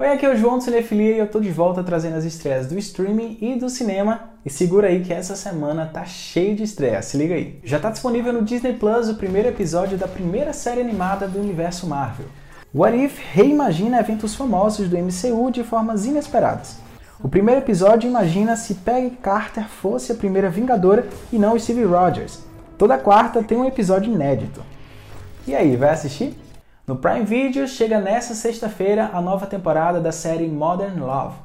Oi, aqui é o João do Cinefilia e eu tô de volta trazendo as estreias do streaming e do cinema. E segura aí que essa semana tá cheio de estreias, se liga aí. Já tá disponível no Disney Plus o primeiro episódio da primeira série animada do universo Marvel. What If reimagina eventos famosos do MCU de formas inesperadas. O primeiro episódio imagina se Peggy Carter fosse a primeira Vingadora e não Steve Rogers. Toda quarta tem um episódio inédito. E aí, vai assistir? No Prime Video chega nesta sexta-feira a nova temporada da série Modern Love.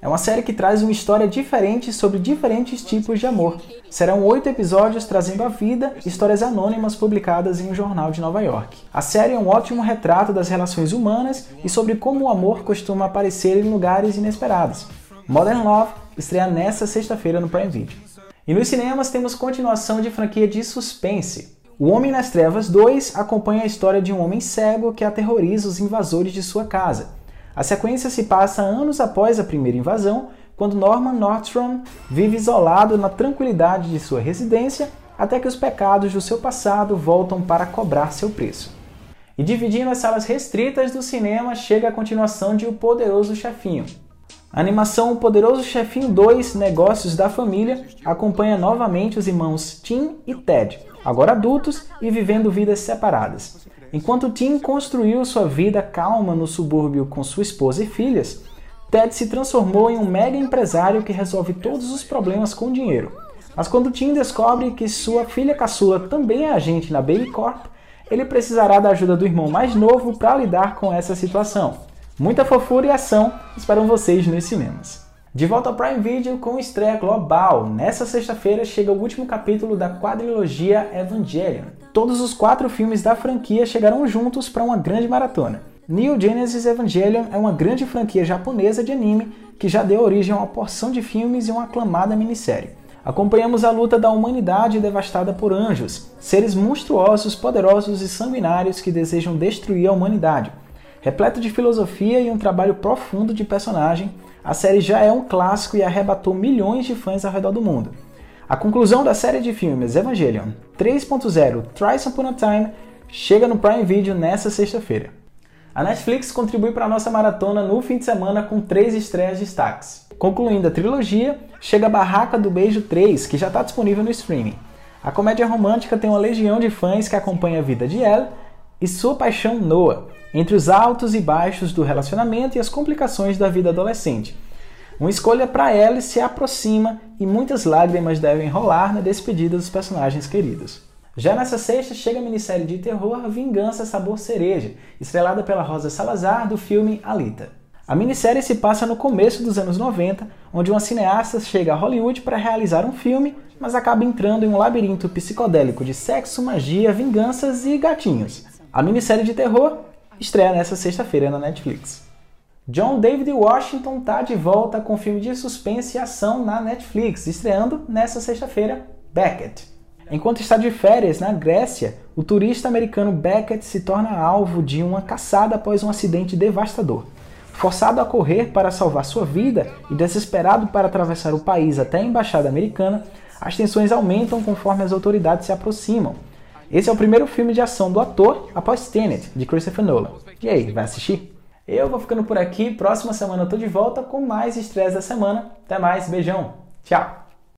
É uma série que traz uma história diferente sobre diferentes tipos de amor. Serão oito episódios trazendo à vida histórias anônimas publicadas em um jornal de Nova York. A série é um ótimo retrato das relações humanas e sobre como o amor costuma aparecer em lugares inesperados. Modern Love estreia nesta sexta-feira no Prime Video. E nos cinemas temos continuação de franquia de suspense. O Homem nas Trevas 2 acompanha a história de um homem cego que aterroriza os invasores de sua casa. A sequência se passa anos após a primeira invasão, quando Norman Nordstrom vive isolado na tranquilidade de sua residência até que os pecados do seu passado voltam para cobrar seu preço. E dividindo as salas restritas do cinema, chega a continuação de O Poderoso Chefinho. A animação O Poderoso Chefinho 2 Negócios da Família acompanha novamente os irmãos Tim e Ted, agora adultos e vivendo vidas separadas. Enquanto Tim construiu sua vida calma no subúrbio com sua esposa e filhas, Ted se transformou em um mega empresário que resolve todos os problemas com dinheiro. Mas quando Tim descobre que sua filha caçula também é agente na Baby Corp, ele precisará da ajuda do irmão mais novo para lidar com essa situação. Muita fofura e ação esperam vocês nos cinemas. De volta ao Prime Video com estreia global. Nessa sexta-feira chega o último capítulo da quadrilogia Evangelion. Todos os quatro filmes da franquia chegarão juntos para uma grande maratona. Neo Genesis Evangelion é uma grande franquia japonesa de anime que já deu origem a uma porção de filmes e uma aclamada minissérie. Acompanhamos a luta da humanidade devastada por anjos, seres monstruosos, poderosos e sanguinários que desejam destruir a humanidade Repleto de filosofia e um trabalho profundo de personagem, a série já é um clássico e arrebatou milhões de fãs ao redor do mundo. A conclusão da série de filmes Evangelion 3.0 Thrice Upon a Time chega no Prime Video nesta sexta-feira. A Netflix contribui para a nossa maratona no fim de semana com três estreias de destaques. Concluindo a trilogia, chega a Barraca do Beijo 3, que já está disponível no streaming. A comédia romântica tem uma legião de fãs que acompanha a vida de Elle e sua paixão Noah, entre os altos e baixos do relacionamento e as complicações da vida adolescente. Uma escolha para ela se aproxima e muitas lágrimas devem rolar na despedida dos personagens queridos. Já nessa sexta chega a minissérie de terror Vingança Sabor Cereja, estrelada pela Rosa Salazar do filme Alita. A minissérie se passa no começo dos anos 90, onde uma cineasta chega a Hollywood para realizar um filme, mas acaba entrando em um labirinto psicodélico de sexo, magia, vinganças e gatinhos. A minissérie de terror estreia nessa sexta-feira na Netflix. John David Washington tá de volta com filme de suspense e ação na Netflix, estreando nessa sexta-feira Beckett. Enquanto está de férias na Grécia, o turista americano Beckett se torna alvo de uma caçada após um acidente devastador. Forçado a correr para salvar sua vida e desesperado para atravessar o país até a embaixada americana, as tensões aumentam conforme as autoridades se aproximam, esse é o primeiro filme de ação do ator após Tenet, de Christopher Nolan. E aí, vai assistir? Eu vou ficando por aqui, próxima semana eu tô de volta com mais estreias da semana. Até mais, beijão, tchau!